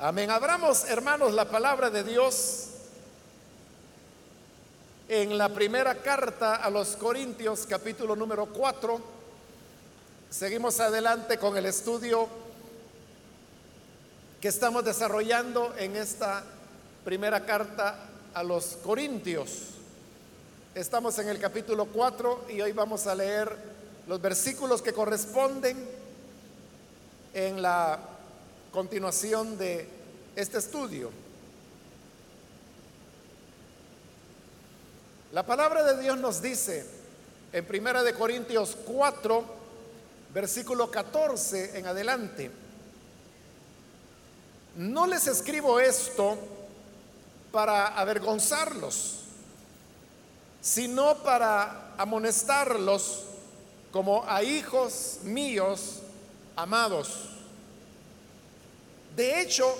Amén. Abramos, hermanos, la palabra de Dios en la primera carta a los Corintios, capítulo número 4. Seguimos adelante con el estudio que estamos desarrollando en esta primera carta a los Corintios. Estamos en el capítulo 4 y hoy vamos a leer los versículos que corresponden en la continuación de este estudio. La palabra de Dios nos dice en Primera de Corintios 4, versículo 14 en adelante. No les escribo esto para avergonzarlos, sino para amonestarlos como a hijos míos amados. De hecho,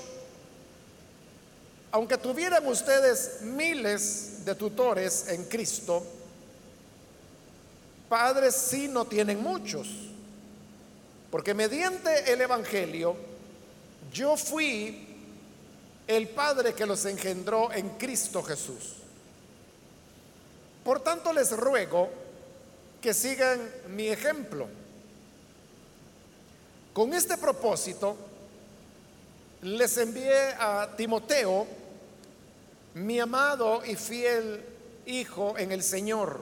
aunque tuvieran ustedes miles de tutores en Cristo, padres sí no tienen muchos, porque mediante el Evangelio yo fui el Padre que los engendró en Cristo Jesús. Por tanto les ruego que sigan mi ejemplo. Con este propósito, les envié a Timoteo, mi amado y fiel hijo en el Señor.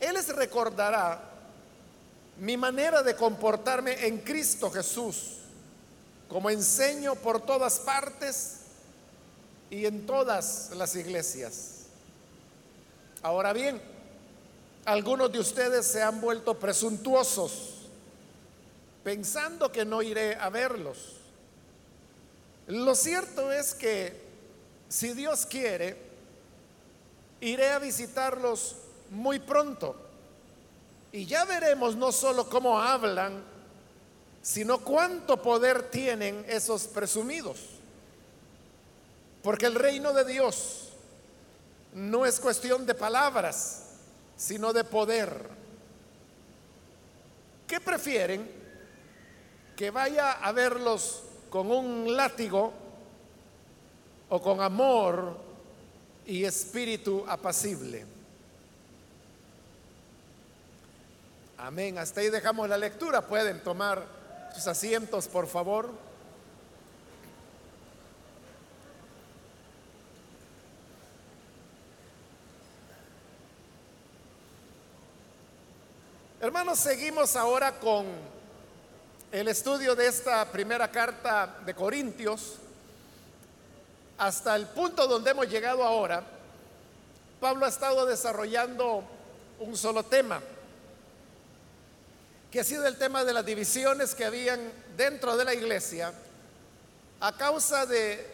Él les recordará mi manera de comportarme en Cristo Jesús, como enseño por todas partes y en todas las iglesias. Ahora bien, algunos de ustedes se han vuelto presuntuosos, pensando que no iré a verlos. Lo cierto es que si Dios quiere, iré a visitarlos muy pronto. Y ya veremos no solo cómo hablan, sino cuánto poder tienen esos presumidos. Porque el reino de Dios no es cuestión de palabras, sino de poder. ¿Qué prefieren? Que vaya a verlos con un látigo o con amor y espíritu apacible. Amén. Hasta ahí dejamos la lectura. Pueden tomar sus asientos, por favor. Hermanos, seguimos ahora con el estudio de esta primera carta de Corintios, hasta el punto donde hemos llegado ahora, Pablo ha estado desarrollando un solo tema, que ha sido el tema de las divisiones que habían dentro de la iglesia a causa de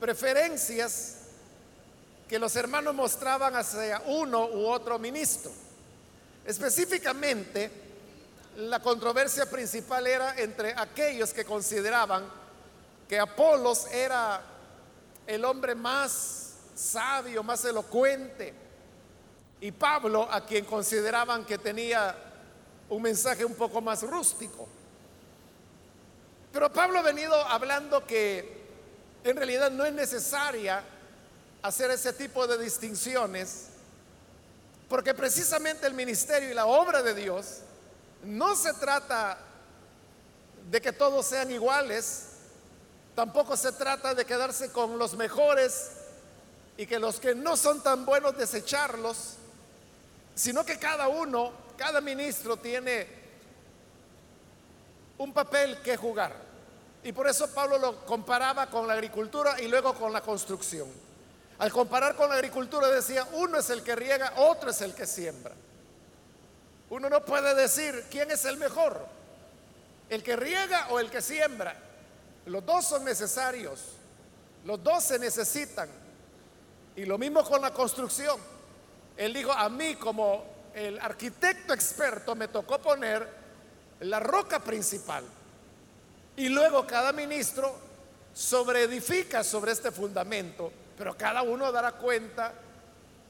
preferencias que los hermanos mostraban hacia uno u otro ministro. Específicamente, la controversia principal era entre aquellos que consideraban que Apolos era el hombre más sabio, más elocuente, y Pablo a quien consideraban que tenía un mensaje un poco más rústico. Pero Pablo ha venido hablando que en realidad no es necesaria hacer ese tipo de distinciones, porque precisamente el ministerio y la obra de Dios no se trata de que todos sean iguales, tampoco se trata de quedarse con los mejores y que los que no son tan buenos desecharlos, sino que cada uno, cada ministro tiene un papel que jugar. Y por eso Pablo lo comparaba con la agricultura y luego con la construcción. Al comparar con la agricultura decía, uno es el que riega, otro es el que siembra. Uno no puede decir quién es el mejor, el que riega o el que siembra. Los dos son necesarios, los dos se necesitan. Y lo mismo con la construcción. Él dijo, a mí como el arquitecto experto me tocó poner la roca principal. Y luego cada ministro sobreedifica sobre este fundamento, pero cada uno dará cuenta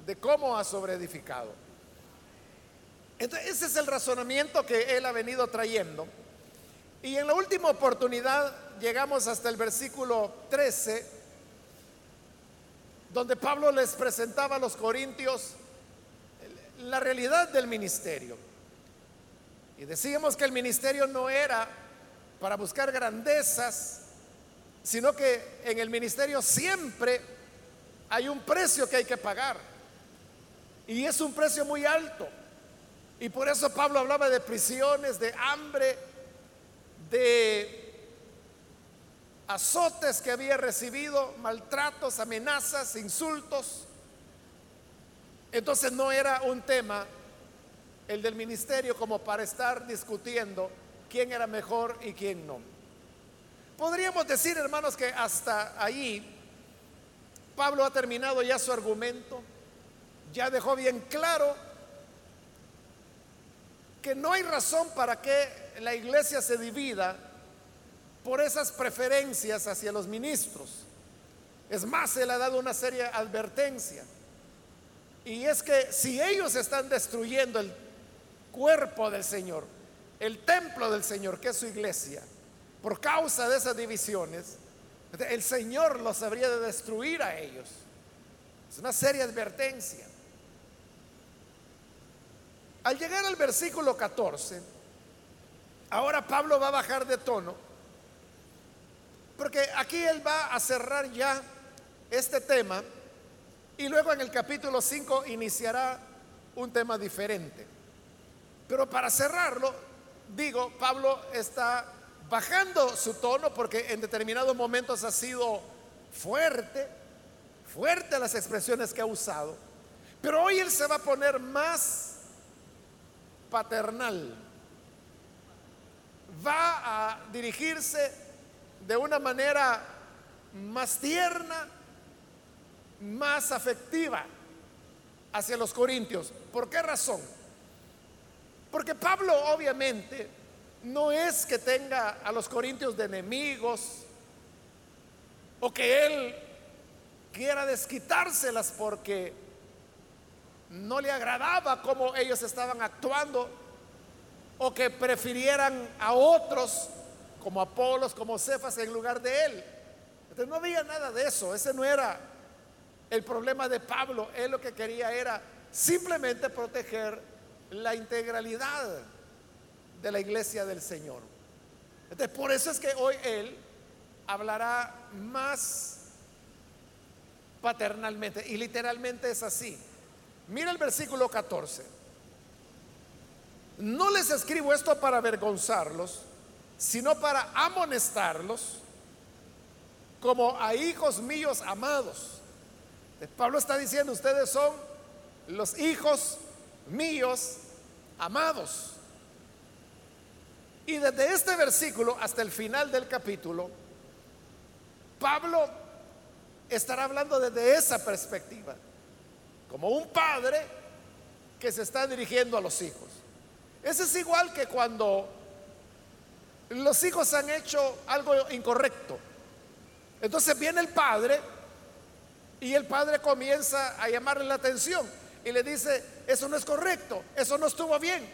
de cómo ha sobreedificado. Entonces, ese es el razonamiento que él ha venido trayendo. Y en la última oportunidad llegamos hasta el versículo 13, donde Pablo les presentaba a los corintios la realidad del ministerio. Y decíamos que el ministerio no era para buscar grandezas, sino que en el ministerio siempre hay un precio que hay que pagar. Y es un precio muy alto. Y por eso Pablo hablaba de prisiones, de hambre, de azotes que había recibido, maltratos, amenazas, insultos. Entonces no era un tema el del ministerio como para estar discutiendo quién era mejor y quién no. Podríamos decir, hermanos, que hasta ahí Pablo ha terminado ya su argumento, ya dejó bien claro que no hay razón para que la iglesia se divida por esas preferencias hacia los ministros. Es más, él ha dado una seria advertencia. Y es que si ellos están destruyendo el cuerpo del Señor, el templo del Señor, que es su iglesia, por causa de esas divisiones, el Señor los habría de destruir a ellos. Es una seria advertencia. Al llegar al versículo 14, ahora Pablo va a bajar de tono, porque aquí él va a cerrar ya este tema y luego en el capítulo 5 iniciará un tema diferente. Pero para cerrarlo, digo, Pablo está bajando su tono porque en determinados momentos ha sido fuerte, fuerte las expresiones que ha usado. Pero hoy él se va a poner más paternal. Va a dirigirse de una manera más tierna, más afectiva hacia los corintios. ¿Por qué razón? Porque Pablo obviamente no es que tenga a los corintios de enemigos o que él quiera desquitárselas porque no le agradaba cómo ellos estaban actuando o que prefirieran a otros como Apolos, como Cefas en lugar de él. Entonces no había nada de eso, ese no era el problema de Pablo, él lo que quería era simplemente proteger la integralidad de la iglesia del Señor. Entonces por eso es que hoy él hablará más paternalmente y literalmente es así. Mira el versículo 14. No les escribo esto para avergonzarlos, sino para amonestarlos como a hijos míos amados. Pablo está diciendo, ustedes son los hijos míos amados. Y desde este versículo hasta el final del capítulo, Pablo estará hablando desde esa perspectiva como un padre que se está dirigiendo a los hijos. Ese es igual que cuando los hijos han hecho algo incorrecto. Entonces viene el padre y el padre comienza a llamarle la atención y le dice, eso no es correcto, eso no estuvo bien.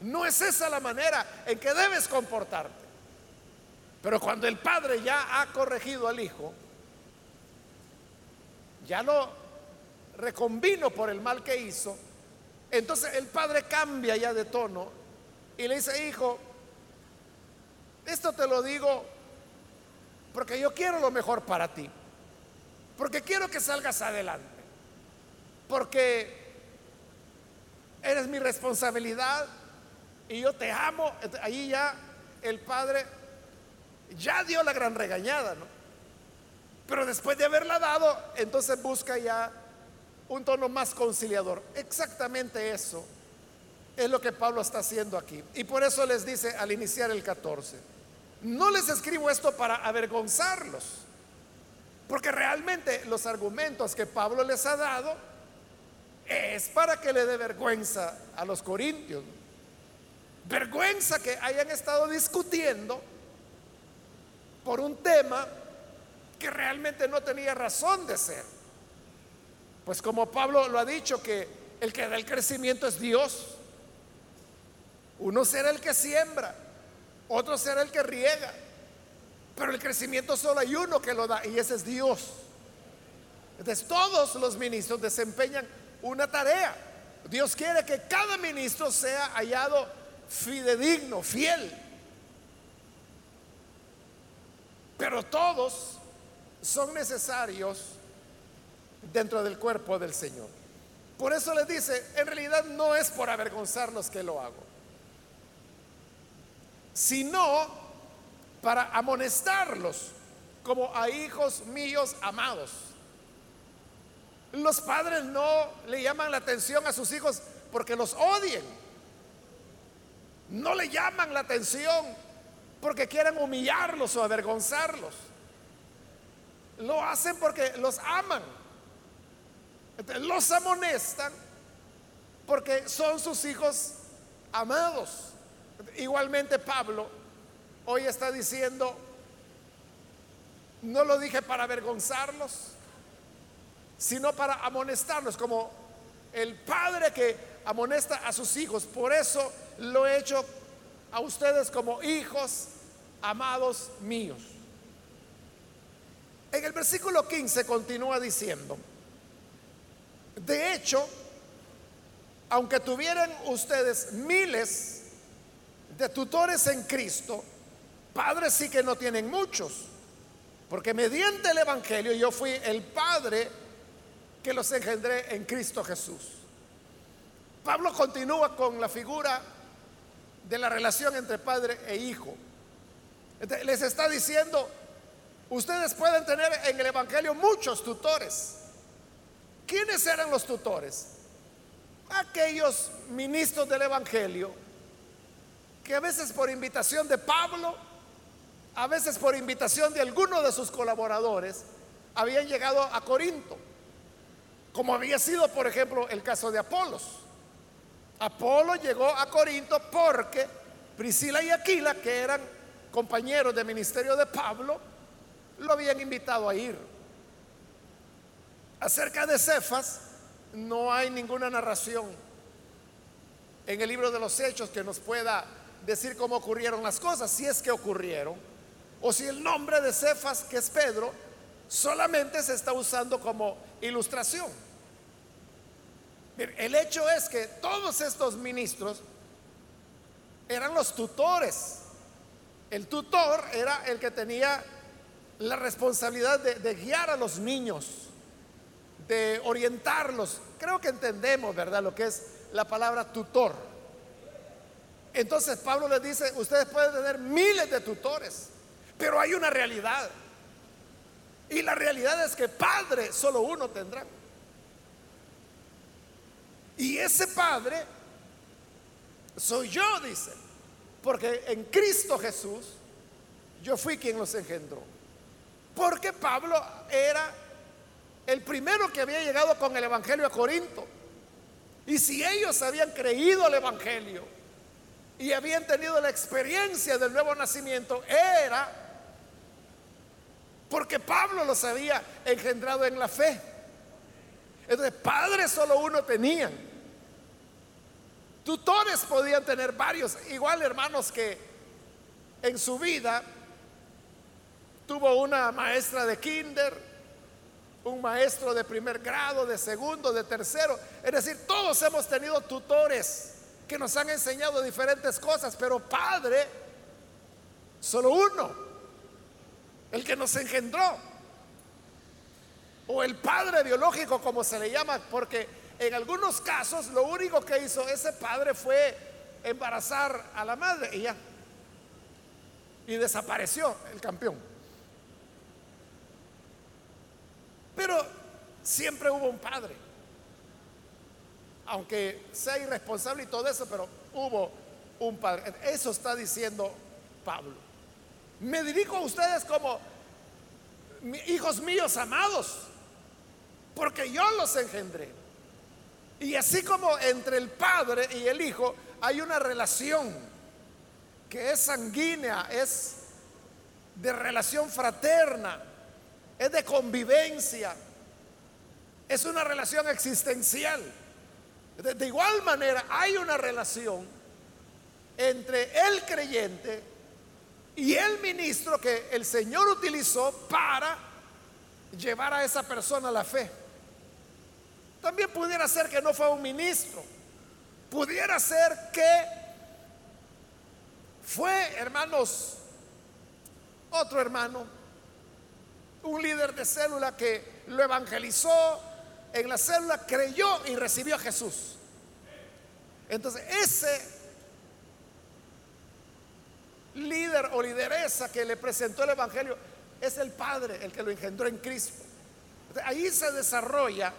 No es esa la manera en que debes comportarte. Pero cuando el padre ya ha corregido al hijo, ya lo reconvino por el mal que hizo, entonces el padre cambia ya de tono y le dice, hijo, esto te lo digo porque yo quiero lo mejor para ti, porque quiero que salgas adelante, porque eres mi responsabilidad y yo te amo. Ahí ya el padre ya dio la gran regañada, ¿no? Pero después de haberla dado, entonces busca ya un tono más conciliador. Exactamente eso es lo que Pablo está haciendo aquí. Y por eso les dice al iniciar el 14, no les escribo esto para avergonzarlos, porque realmente los argumentos que Pablo les ha dado es para que le dé vergüenza a los corintios. Vergüenza que hayan estado discutiendo por un tema que realmente no tenía razón de ser. Pues como Pablo lo ha dicho, que el que da el crecimiento es Dios. Uno será el que siembra, otro será el que riega, Pero el crecimiento solo hay uno que lo da y ese es Dios. Entonces todos los ministros desempeñan una tarea. Dios quiere que cada ministro sea hallado fidedigno, fiel. Pero todos son necesarios dentro del cuerpo del Señor. Por eso les dice, en realidad no es por avergonzarlos que lo hago, sino para amonestarlos como a hijos míos amados. Los padres no le llaman la atención a sus hijos porque los odien. No le llaman la atención porque quieren humillarlos o avergonzarlos. Lo hacen porque los aman. Los amonestan porque son sus hijos amados. Igualmente Pablo hoy está diciendo, no lo dije para avergonzarlos, sino para amonestarlos, como el padre que amonesta a sus hijos. Por eso lo he hecho a ustedes como hijos amados míos. En el versículo 15 continúa diciendo, de hecho, aunque tuvieran ustedes miles de tutores en Cristo, padres sí que no tienen muchos, porque mediante el Evangelio yo fui el padre que los engendré en Cristo Jesús. Pablo continúa con la figura de la relación entre padre e hijo. les está diciendo, ustedes pueden tener en el Evangelio muchos tutores. ¿Quiénes eran los tutores? Aquellos ministros del Evangelio que a veces por invitación de Pablo, a veces por invitación de alguno de sus colaboradores, habían llegado a Corinto. Como había sido, por ejemplo, el caso de Apolos. Apolo llegó a Corinto porque Priscila y Aquila, que eran compañeros de ministerio de Pablo, lo habían invitado a ir. Acerca de Cefas, no hay ninguna narración en el libro de los Hechos que nos pueda decir cómo ocurrieron las cosas, si es que ocurrieron, o si el nombre de Cefas, que es Pedro, solamente se está usando como ilustración. El hecho es que todos estos ministros eran los tutores. El tutor era el que tenía la responsabilidad de, guiar a los niños, de orientarlos. Creo que entendemos, ¿verdad?, lo que es la palabra tutor. Entonces Pablo les dice, ustedes pueden tener miles de tutores, pero hay una realidad. Y la realidad es que Padre solo uno tendrá. Y ese Padre soy yo, dice. Porque en Cristo Jesús yo fui quien los engendró. Porque Pablo era el primero que había llegado con el Evangelio a Corinto. Y si ellos habían creído el Evangelio y habían tenido la experiencia del nuevo nacimiento, era porque Pablo los había engendrado en la fe. Entonces, padres solo uno tenían. Tutores podían tener varios. Igual, hermanos, que en su vida tuvo una maestra de kinder, un maestro de primer grado, de segundo, de tercero. Es decir, todos hemos tenido tutores que nos han enseñado diferentes cosas, pero padre, solo uno el que nos engendró, o el padre biológico como se le llama, porque en algunos casos lo único que hizo ese padre fue embarazar a la madre y ya. Y desapareció el campeón. Pero siempre hubo un padre. Aunque sea irresponsable y todo eso, pero hubo un padre. Eso está diciendo Pablo. Me dirijo a ustedes como hijos míos amados, porque yo los engendré. Y así como entre el padre y el hijo hay una relación que es sanguínea, es de relación fraterna, es de convivencia, es una relación existencial. De, igual manera hay una relación entre el creyente y el ministro que el Señor utilizó para llevar a esa persona a la fe. También pudiera ser que no fue un ministro. Pudiera ser que fue, hermanos, otro hermano, un líder de célula que lo evangelizó en la célula, creyó y recibió a Jesús. Entonces, ese líder o lideresa que le presentó el Evangelio es el Padre, el que lo engendró en Cristo. ahí se desarrolla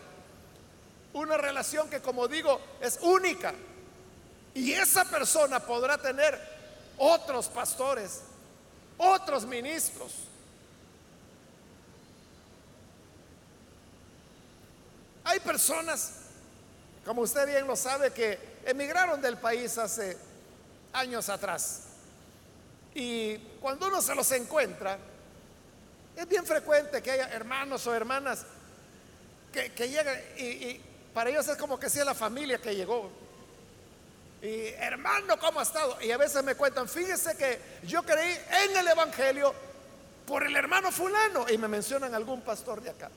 una relación que, como digo, es única. Y esa persona podrá tener otros pastores, otros ministros. Hay personas, como usted bien lo sabe, que emigraron del país hace años atrás. Y cuando uno se los encuentra, es bien frecuente que haya hermanos o hermanas que, llegan y para ellos es como que si es la familia que llegó. Y hermano, ¿cómo ha estado? Y a veces me cuentan, fíjese que yo creí en el Evangelio por el hermano fulano. Y me mencionan algún pastor de acá.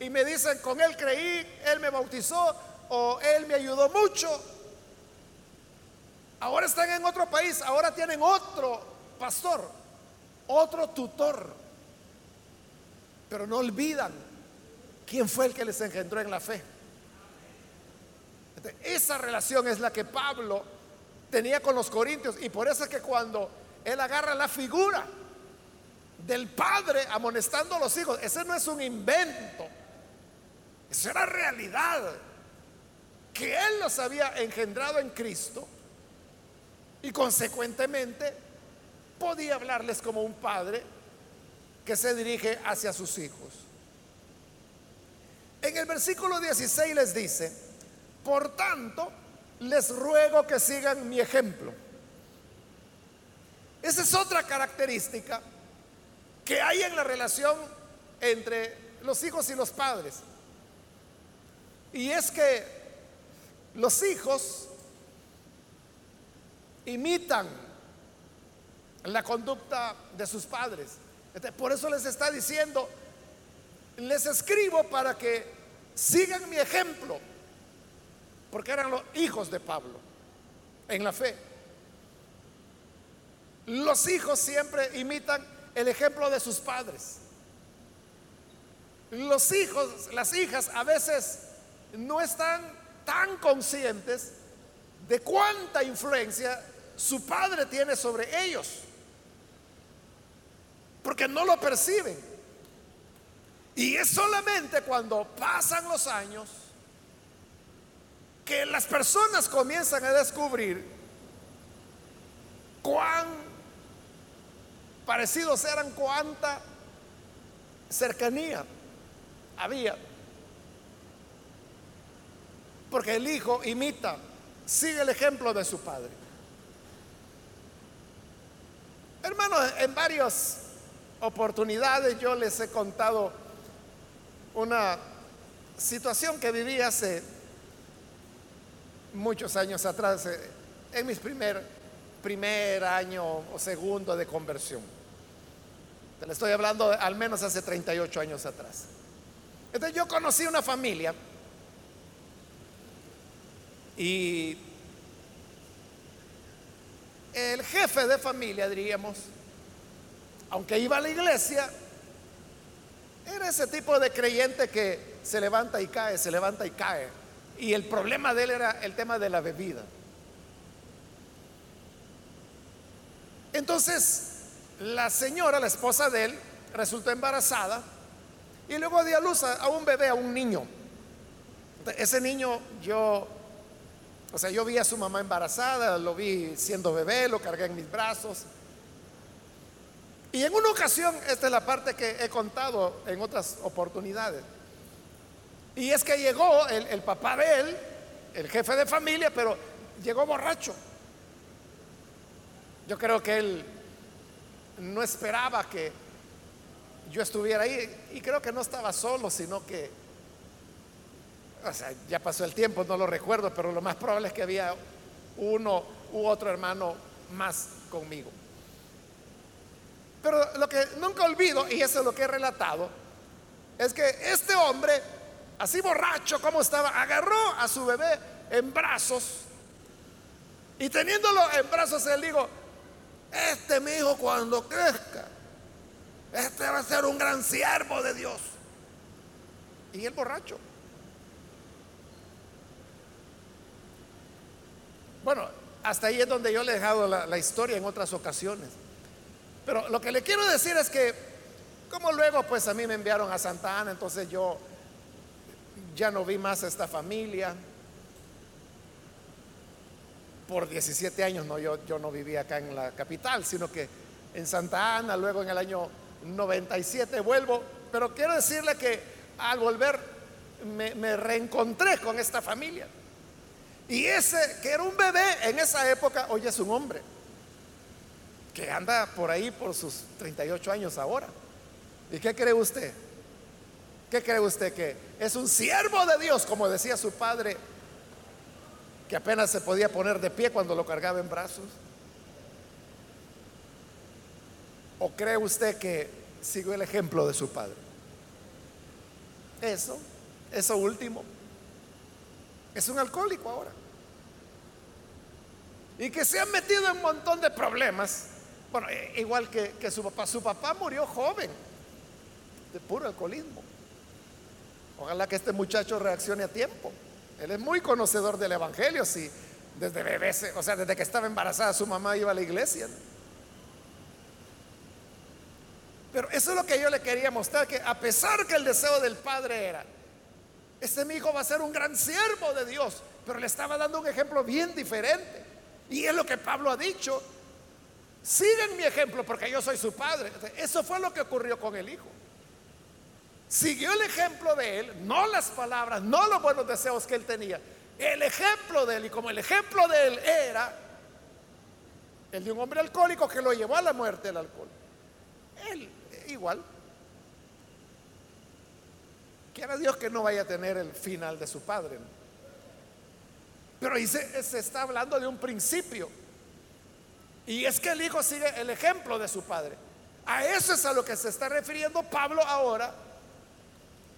Y me dicen, con él creí, él me bautizó o él me ayudó mucho. Ahora están en otro país, ahora tienen otro pastor, otro tutor. Pero no olvidan quién fue el que les engendró en la fe. Esa relación es la que Pablo tenía con los corintios y por eso es que cuando él agarra la figura del padre amonestando a los hijos, ese no es un invento, eso era realidad, que él los había engendrado en Cristo y consecuentemente podía hablarles como un padre que se dirige hacia sus hijos. En el versículo 16 les dice, por tanto, les ruego que sigan mi ejemplo. Esa es otra característica que hay en la relación entre los hijos y los padres. Y es que los hijos imitan la conducta de sus padres. Por eso les está diciendo, les escribo para que sigan mi ejemplo porque eran los hijos de Pablo en la fe. Los hijos siempre imitan el ejemplo de sus padres. Los hijos, las hijas a veces no están tan conscientes de cuánta influencia su padre tiene sobre ellos, porque no lo perciben. Y es solamente cuando pasan los años que las personas comienzan a descubrir cuán parecidos eran, cuánta cercanía había. Porque el hijo imita, sigue el ejemplo de su padre. Hermanos, en varias oportunidades yo les he contado una situación que viví hace muchos años atrás, eh, en mi primer, primer año o segundo de conversión. Te le estoy hablando al menos hace 38 años atrás. Entonces yo conocí una familia y el jefe de familia, diríamos, aunque iba a la iglesia, era ese tipo de creyente que se levanta y cae, se levanta y cae. Y el problema de él era el tema de la bebida. Entonces, la señora, la esposa de él, resultó embarazada y luego dio a luz a, un bebé, a un niño. Ese niño yo, o sea, yo vi a su mamá embarazada, lo vi siendo bebé, lo cargué en mis brazos. Y en una ocasión, esta es la parte que he contado en otras oportunidades, y es que llegó el, papá de él, el jefe de familia, pero llegó borracho. Yo creo que él no esperaba que yo estuviera ahí y creo que no estaba solo, sino que, ya pasó el tiempo, no lo recuerdo, pero lo más probable es que había uno u otro hermano más conmigo. Pero lo que nunca olvido, y eso es lo que he relatado, es que este hombre, así borracho como estaba, agarró a su bebé en brazos y teniéndolo en brazos, él dijo, este mi hijo cuando crezca, este va a ser un gran siervo de Dios. Y el borracho. Bueno, hasta ahí es donde yo le he dejado la, historia en otras ocasiones. Pero lo que le quiero decir es que, como luego pues a mí me enviaron a Santa Ana, entonces yo ya no vi más a esta familia por 17 años, no, yo, yo no vivía acá en la capital, sino que en Santa Ana, luego en el año 97 vuelvo, pero quiero decirle que al volver me reencontré con esta familia. Y ese que era un bebé en esa época, hoy es un hombre, que anda por ahí por sus 38 años ahora. ¿Y qué cree usted? ¿Qué cree usted que es un siervo de Dios, como decía su padre que apenas se podía poner de pie cuando lo cargaba en brazos? ¿O cree usted que siguió el ejemplo de su padre? Eso, eso último. Es un alcohólico ahora. Y que se ha metido en un montón de problemas. Bueno, e, igual que, su papá. Su papá murió joven de puro alcoholismo. Ojalá que este muchacho reaccione a tiempo. Él es muy conocedor del Evangelio, si desde bebé, o sea, desde que estaba embarazada su mamá iba a la iglesia. Pero eso es lo que yo le quería mostrar, que a pesar que el deseo del padre era, este mi hijo va a ser un gran siervo de Dios, pero le estaba dando un ejemplo bien diferente. Y es lo que Pablo ha dicho, siguen mi ejemplo porque yo soy su padre. Eso fue lo que ocurrió con el hijo. Siguió el ejemplo de él, no las palabras, no los buenos deseos que él tenía. El ejemplo de él, y como el ejemplo de él era el de un hombre alcohólico que lo llevó a la muerte el alcohol. Él igual. Quiera Dios que no vaya a tener el final de su padre. Pero ahí se, se está hablando de un principio. Y es que el hijo sigue el ejemplo de su padre. A eso es a lo que se está refiriendo Pablo ahora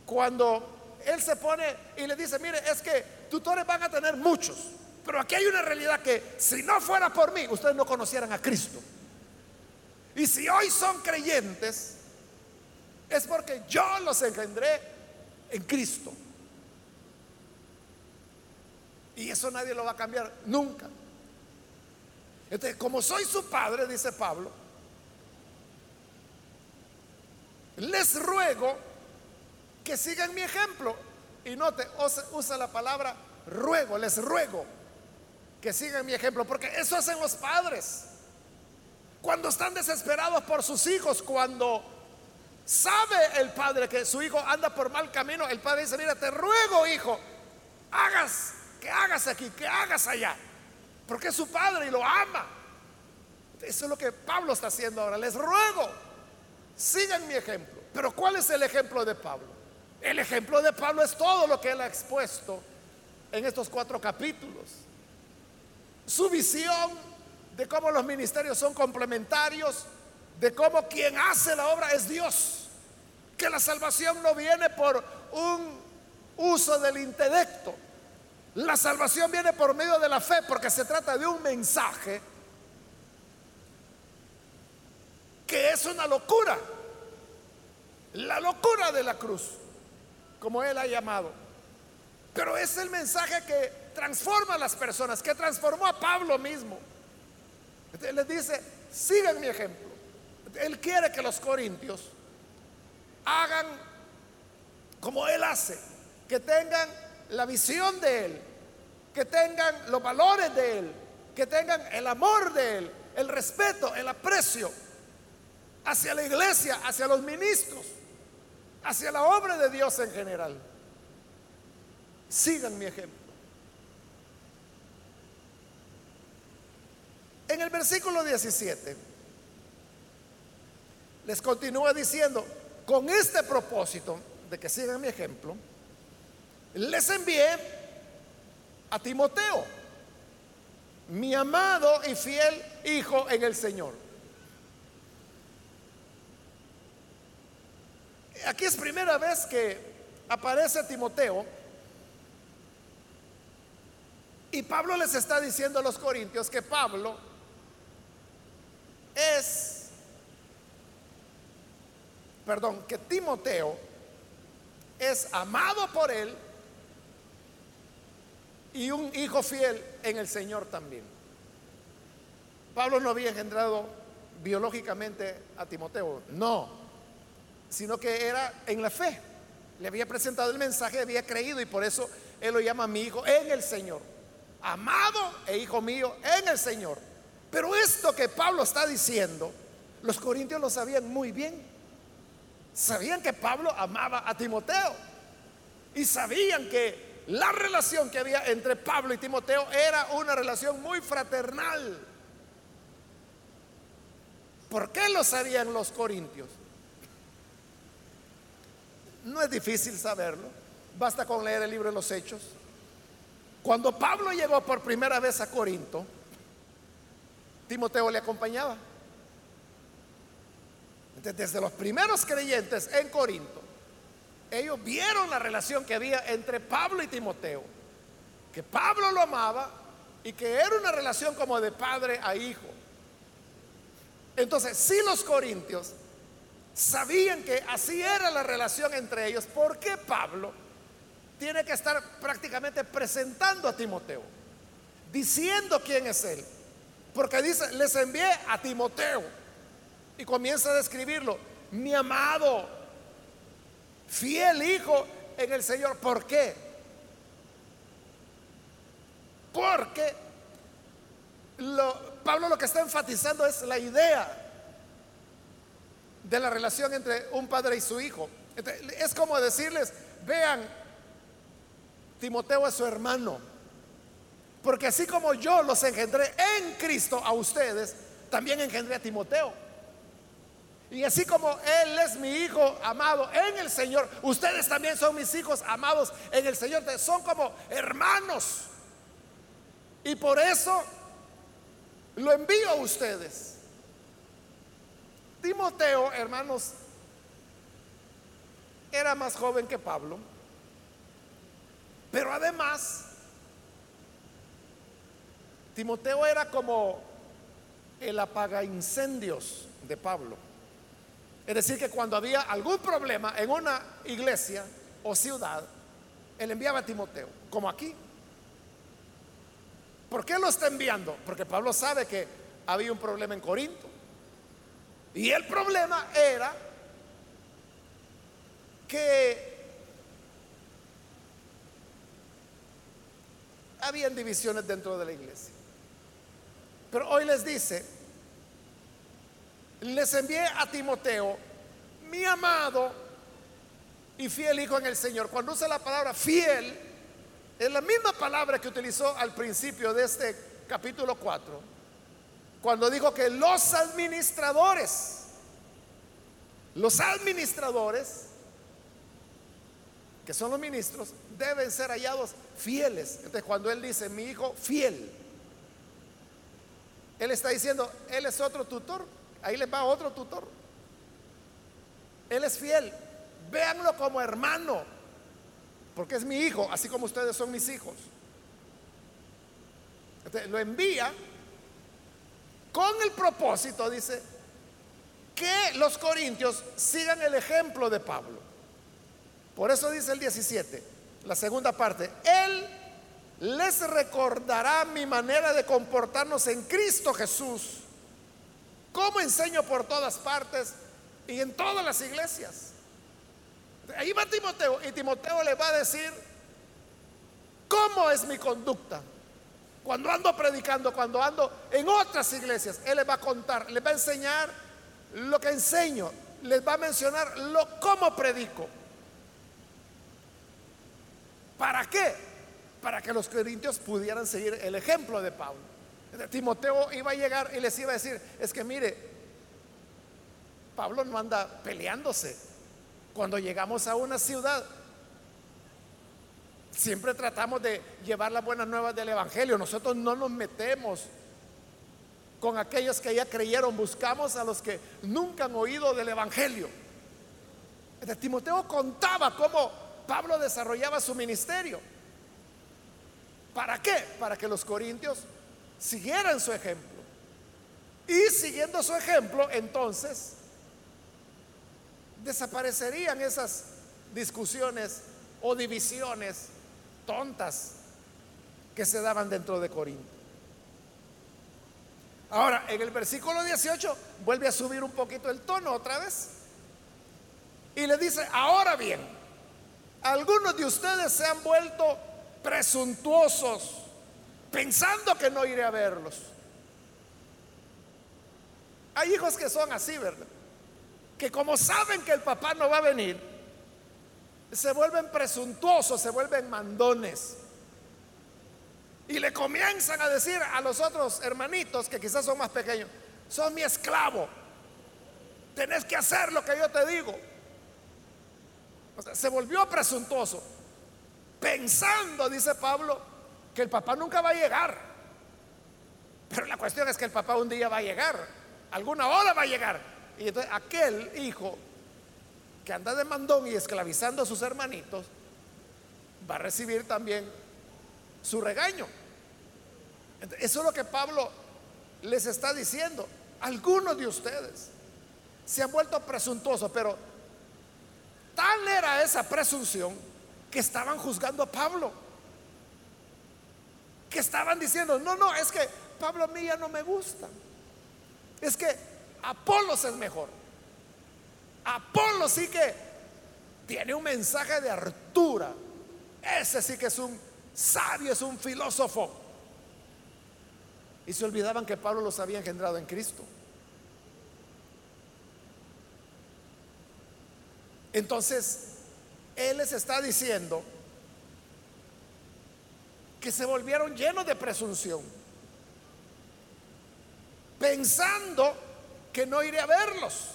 cuando él se pone y le dice, mire, es que tutores van a tener muchos, pero aquí hay una realidad que si no fuera por mí, ustedes no conocieran a Cristo. Y si hoy son creyentes, es porque yo los engendré en Cristo. Y eso nadie lo va a cambiar nunca. Entonces, como soy su padre, dice Pablo, les ruego que sigan mi ejemplo. Y note, usa la palabra ruego, les ruego que sigan mi ejemplo, porque eso hacen los padres. Cuando están desesperados por sus hijos, cuando sabe el padre que su hijo anda por mal camino, el padre dice, mira, te ruego, hijo, hagas, que hagas aquí, que hagas allá, porque es su padre y lo ama. Eso es lo que Pablo está haciendo ahora. Les ruego, sigan mi ejemplo. Pero ¿cuál es el ejemplo de Pablo? El ejemplo de Pablo es todo lo que él ha expuesto en estos cuatro capítulos. Su visión de cómo los ministerios son complementarios, de cómo quien hace la obra es Dios, que la salvación no viene por un uso del intelecto, la salvación viene por medio de la fe, porque se trata de un mensaje que es una locura, la locura de la cruz como Él ha llamado. Pero es el mensaje que transforma a las personas, que transformó a Pablo mismo. Él les dice, sigan mi ejemplo. Él quiere que los corintios hagan como Él hace, que tengan la visión de Él, que tengan los valores de Él, que tengan el amor de Él, el respeto, el aprecio hacia la iglesia, hacia los ministros hacia la obra de Dios en general. Sigan mi ejemplo. En el versículo 17 les continúa diciendo, con este propósito de que sigan mi ejemplo, les envié a Timoteo, mi amado y fiel hijo en el Señor. Aquí es primera vez que aparece Timoteo y Pablo les está diciendo a los corintios que Pablo es, perdón, que Timoteo es amado por él y un hijo fiel en el Señor también. Pablo no había engendrado biológicamente a Timoteo, no, sino que era en la fe. Le había presentado el mensaje, había creído y por eso él lo llama mi hijo en el Señor. Amado e hijo mío en el Señor. Pero esto que Pablo está diciendo, los corintios lo sabían muy bien. Sabían que Pablo amaba a Timoteo. Y sabían que la relación que había entre Pablo y Timoteo era una relación muy fraternal. ¿Por qué lo sabían los corintios? No es difícil saberlo. Basta con leer el libro de los Hechos. Cuando Pablo llegó por primera vez a Corinto, Timoteo le acompañaba. Desde los primeros creyentes en Corinto, ellos vieron la relación que había entre Pablo y Timoteo, que Pablo lo amaba y que era una relación como de padre a hijo. Entonces, si los corintios sabían que así era la relación entre ellos, ¿por qué Pablo tiene que estar prácticamente presentando a Timoteo? Diciendo quién es él. Porque dice, les envié a Timoteo. Y comienza a describirlo. Mi amado, fiel hijo en el Señor. ¿Por qué? Porque Pablo lo que está enfatizando es la idea de la relación entre un padre y su hijo. Es como decirles, vean, Timoteo es su hermano. Porque así como yo los engendré en Cristo a ustedes, también engendré a Timoteo. Y así como Él es mi hijo amado en el Señor, ustedes también son mis hijos amados en el Señor. Son como hermanos. Y por eso lo envío a ustedes. Timoteo, hermanos, era más joven que Pablo, pero además, Timoteo era como el apaga incendios de Pablo. Es decir, que cuando había algún problema en una iglesia o ciudad, él enviaba a Timoteo, como aquí. ¿Por qué lo está enviando? Porque Pablo sabe que había un problema en Corinto. Y el problema era que habían divisiones dentro de la iglesia. Pero hoy les dice, les envié a Timoteo, mi amado y fiel hijo en el Señor. Cuando usa la palabra fiel, es la misma palabra que utilizó al principio de este capítulo 4, cuando dijo que los administradores, los administradores, que son los ministros, deben ser hallados fieles. Entonces, cuando él dice, mi hijo fiel, él está diciendo, él es otro tutor, ahí le va otro tutor. Él es fiel, véanlo como hermano porque es mi hijo, así como ustedes son mis hijos. lo envía con el propósito, dice, que los corintios sigan el ejemplo de Pablo. Por eso dice el 17, la segunda parte, Él les recordará mi manera de comportarnos en Cristo Jesús, como enseño por todas partes y en todas las iglesias. Ahí va Timoteo y Timoteo le va a decir cómo es mi conducta. Cuando ando predicando, cuando ando en otras iglesias, Él les va a contar, les va a enseñar lo que enseño, les va a mencionar lo cómo predico. ¿Para qué? Para que los corintios pudieran seguir el ejemplo de Pablo. Timoteo iba a llegar y les iba a decir, es que mire, Pablo no anda peleándose, cuando llegamos a una ciudad, siempre tratamos de llevar las buenas nuevas del Evangelio. Nosotros no nos metemos con aquellos que ya creyeron, buscamos a los que nunca han oído del Evangelio. Timoteo contaba cómo Pablo desarrollaba su ministerio. ¿Para qué? Para que los corintios siguieran su ejemplo. Y siguiendo su ejemplo, entonces desaparecerían esas discusiones o divisiones tontas que se daban dentro de Corinto. Ahora, en el versículo 18 vuelve a subir un poquito el tono otra vez. Y le dice, ahora bien, algunos de ustedes se han vuelto presuntuosos, pensando que no iré a verlos. Hay hijos que son así, ¿verdad? Que como saben que el papá no va a venir, se vuelven presuntuosos, se vuelven mandones. Y le comienzan a decir a los otros hermanitos que quizás son más pequeños, son mi esclavo, tenés que hacer lo que yo te digo. O sea, se volvió presuntuoso, pensando, dice Pablo, que el papá nunca va a llegar. Pero la cuestión es que el papá un día va a llegar, alguna hora va a llegar. Y entonces aquel hijo que anda de mandón y esclavizando a sus hermanitos, va a recibir también su regaño. Eso es lo que Pablo les está diciendo. Algunos de ustedes se han vuelto presuntuosos, pero tal era esa presunción que estaban juzgando a Pablo. Que estaban diciendo, no, no, es que Pablo a mí ya no me gusta. Es que Apolos es mejor. Apolo sí que tiene un mensaje de hartura. Ese sí que es un sabio, es un filósofo. Y se olvidaban que Pablo los había engendrado en Cristo. Entonces, Él les está diciendo que se volvieron llenos de presunción, pensando que no iré a verlos.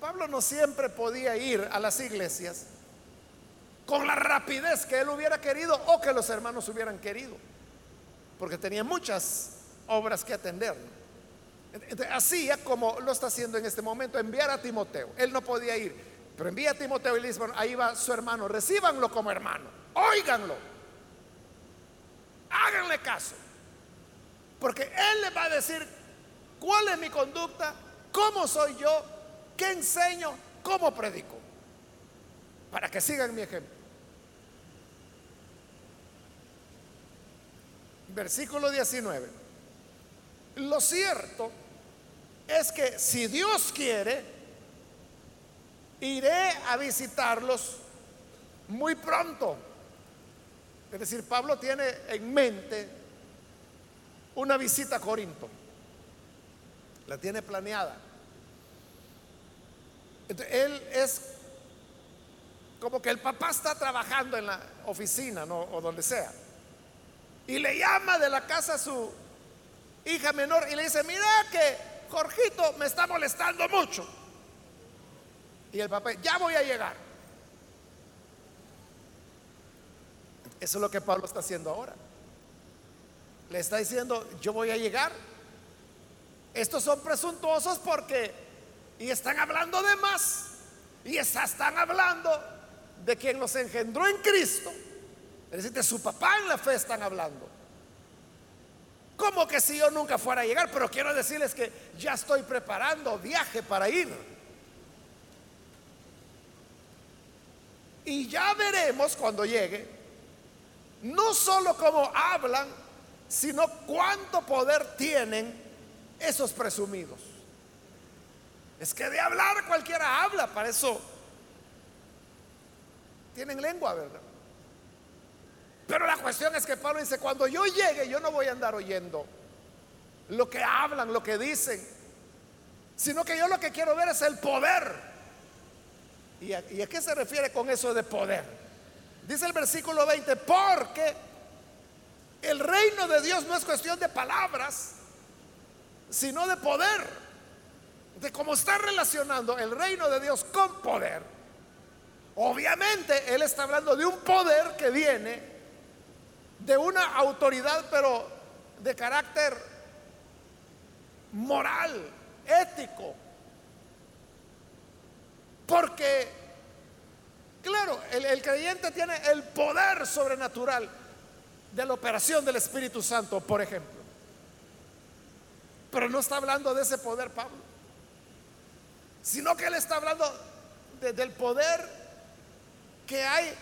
Pablo no siempre podía ir a las iglesias con la rapidez que él hubiera querido o que los hermanos hubieran querido porque tenía muchas obras que atender. Así como lo está haciendo en este momento, enviar a Timoteo. Él no podía ir, pero envía a Timoteo y le dice, ahí va su hermano, recíbanlo como hermano, óiganlo, háganle caso, porque él le va a decir cuál es mi conducta, cómo soy yo, qué enseño, cómo predico, para que sigan mi ejemplo. versículo 19. Lo cierto es que si Dios quiere, iré a visitarlos muy pronto. Es decir, Pablo tiene en mente una visita a Corinto. La tiene planeada. él es como que el papá está trabajando en la oficina o donde sea y le llama de la casa a su hija menor y le dice, mira que Jorgito me está molestando mucho. Y el papá, ya voy a llegar. Eso es lo que Pablo está haciendo ahora. Le está diciendo, yo voy a llegar. Estos son presuntuosos porque, y están hablando de más, y están hablando de quien los engendró en Cristo es decir, de su papá en la fe están hablando. Como que si yo nunca fuera a llegar? Pero quiero decirles que ya estoy preparando viaje para ir. Y ya veremos cuando llegue, no solo cómo hablan, sino cuánto poder tienen esos presumidos. Es que de hablar cualquiera habla, para eso tienen lengua, ¿verdad? Pero la cuestión es que Pablo dice, cuando yo llegue, yo no voy a andar oyendo lo que hablan, lo que dicen, sino que yo lo que quiero ver es el poder. ¿Y a, qué se refiere con eso de poder? Dice el versículo 20, porque el reino de Dios no es cuestión de palabras, sino de poder. De cómo está relacionando el reino de Dios con poder. Obviamente Él está hablando de un poder que viene de una autoridad, pero de carácter moral, ético. ¿Por Porque, claro, el, creyente tiene el poder sobrenatural de la operación del Espíritu Santo, por ejemplo. Pero no está hablando de ese poder Pablo, sino que él está hablando del poder que hay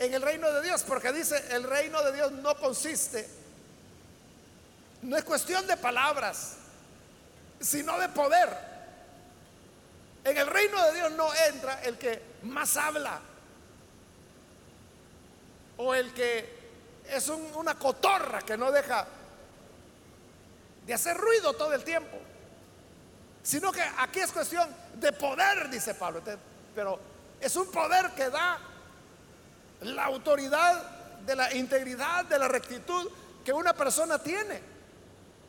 en el reino de Dios, porque dice, el reino de Dios no consiste, no es cuestión de palabras, sino de poder. En el reino de Dios no entra el que más habla o el que es una cotorra que no deja de hacer ruido todo el tiempo, sino que aquí es cuestión de poder, dice Pablo, pero es un poder que da la autoridad de la integridad, de la rectitud que una persona tiene.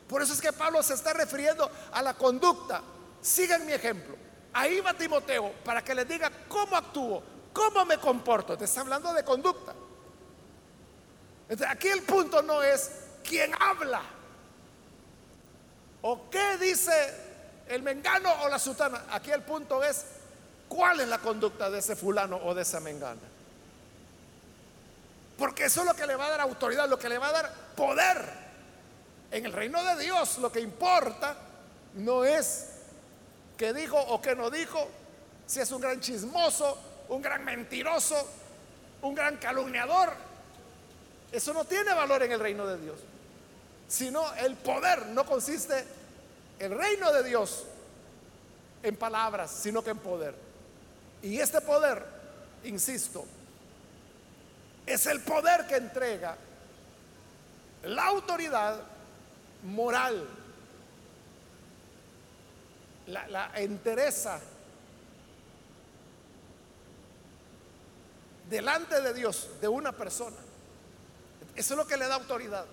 Por eso es que Pablo se está refiriendo a la conducta. Sigan mi ejemplo. Ahí va Timoteo para que les diga cómo actúo, cómo me comporto. Te está hablando de conducta. Entonces, aquí el punto no es quién habla o qué dice el mengano o la sutana. Aquí el punto es cuál es la conducta de ese fulano o de esa mengana. Porque eso es lo que le va a dar autoridad, lo que le va a dar poder. En el reino de Dios lo que importa no es que dijo o que no dijo, si es un gran chismoso, un gran mentiroso, un gran calumniador. Eso no tiene valor en el reino de Dios. Sino el poder no consiste el reino de Dios en palabras, sino que en poder. Y este poder, insisto, es el poder que entrega la autoridad moral, la, la entereza delante de Dios de una persona. Eso es lo que le da autoridad.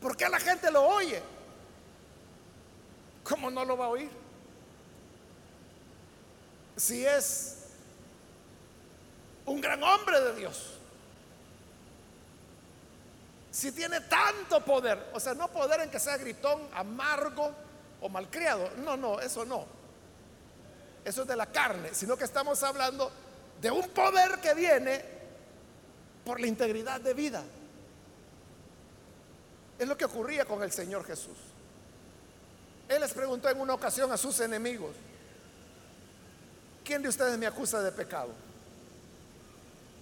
Porque la gente lo oye. ¿Cómo no lo va a oír? Si es un gran hombre de Dios si tiene tanto poder, o sea, no poder en que sea gritón, amargo o malcriado, no, no, eso no. Eso es de la carne, sino que estamos hablando de un poder que viene por la integridad de vida. Es lo que ocurría con el Señor Jesús. Él les preguntó en una ocasión a sus enemigos, ¿quién de ustedes me acusa de pecado?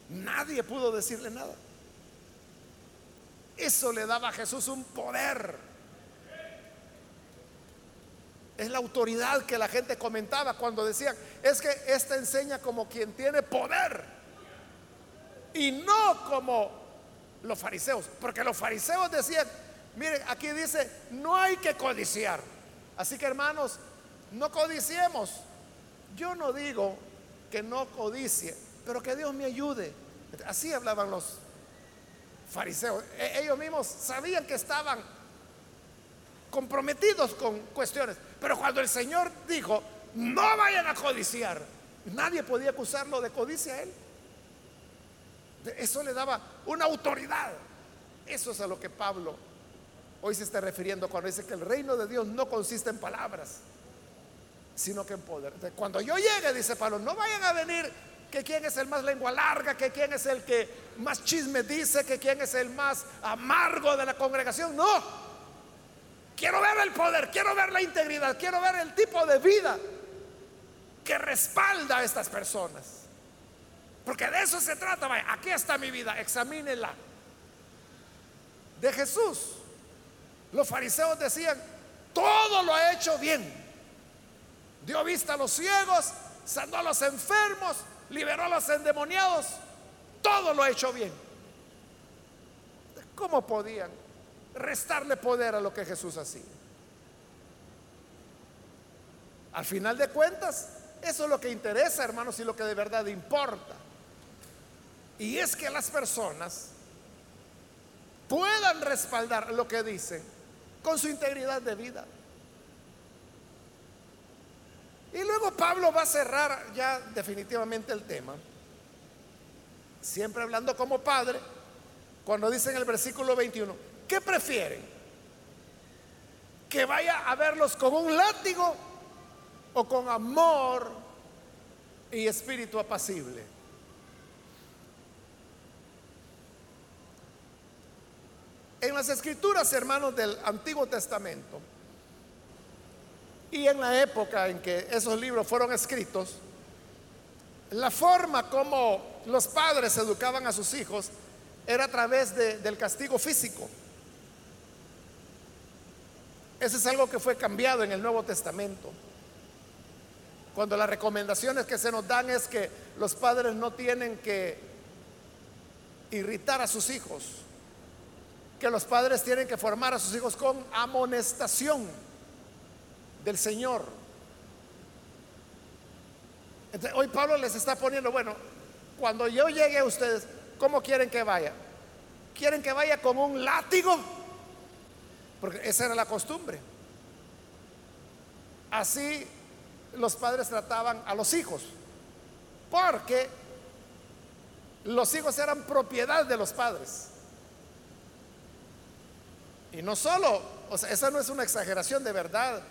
Nadie pudo decirle nada. Eso le daba a Jesús un poder. Es la autoridad que la gente comentaba cuando decían, es que esta enseña como quien tiene poder y no como los fariseos, porque los fariseos decían, miren, aquí dice, no hay que codiciar. Así que hermanos, no codiciemos. Yo no digo que no codicie, pero que Dios me ayude. Así hablaban los fariseos. E-, ellos mismos sabían que estaban comprometidos con cuestiones. Pero cuando el Señor dijo, no vayan a codiciar, nadie podía acusarlo de codicia a él. Eso le daba una autoridad. Eso es a lo que Pablo hoy se está refiriendo cuando dice que el reino de Dios no consiste en palabras, sino que en poder. cuando yo llegue, dice Pablo, no vayan a venir que quién es el más lengua larga, que quién es el que más chisme dice, que quién es el más amargo de la congregación. No. Quiero ver el poder, quiero ver la integridad, quiero ver el tipo de vida que respalda a estas personas. Porque de eso se trata. aquí está mi vida, examínela. De Jesús. Los fariseos decían, todo lo ha hecho bien. Dio vista a los ciegos, sanó a los enfermos, liberó a los endemoniados, todo lo ha hecho bien. ¿Cómo podían restarle poder a lo que Jesús hacía? Al final de cuentas, eso es lo que interesa, hermanos, y lo que de verdad importa. Y es que las personas puedan respaldar lo que dicen con su integridad de vida. Y luego Pablo va a cerrar ya definitivamente el tema, siempre hablando como padre, cuando dice en el versículo 21, ¿qué prefieren? ¿Que vaya a verlos con un látigo o con amor y espíritu apacible. En las escrituras, hermanos, del Antiguo Testamento, y en la época en que esos libros fueron escritos, la forma como los padres educaban a sus hijos era a través del castigo físico. Eso es algo que fue cambiado en el Nuevo Testamento. Cuando las recomendaciones que se nos dan es que los padres no tienen que irritar a sus hijos, que los padres tienen que formar a sus hijos con amonestación del Señor. hoy Pablo les está poniendo, bueno, cuando yo llegue a ustedes, ¿cómo quieren que vaya? ¿Quieren que vaya con un látigo? Porque esa era la costumbre. Así los padres trataban a los hijos. Porque los hijos eran propiedad de los padres. Y no solo, o sea, esa no es una exageración de verdad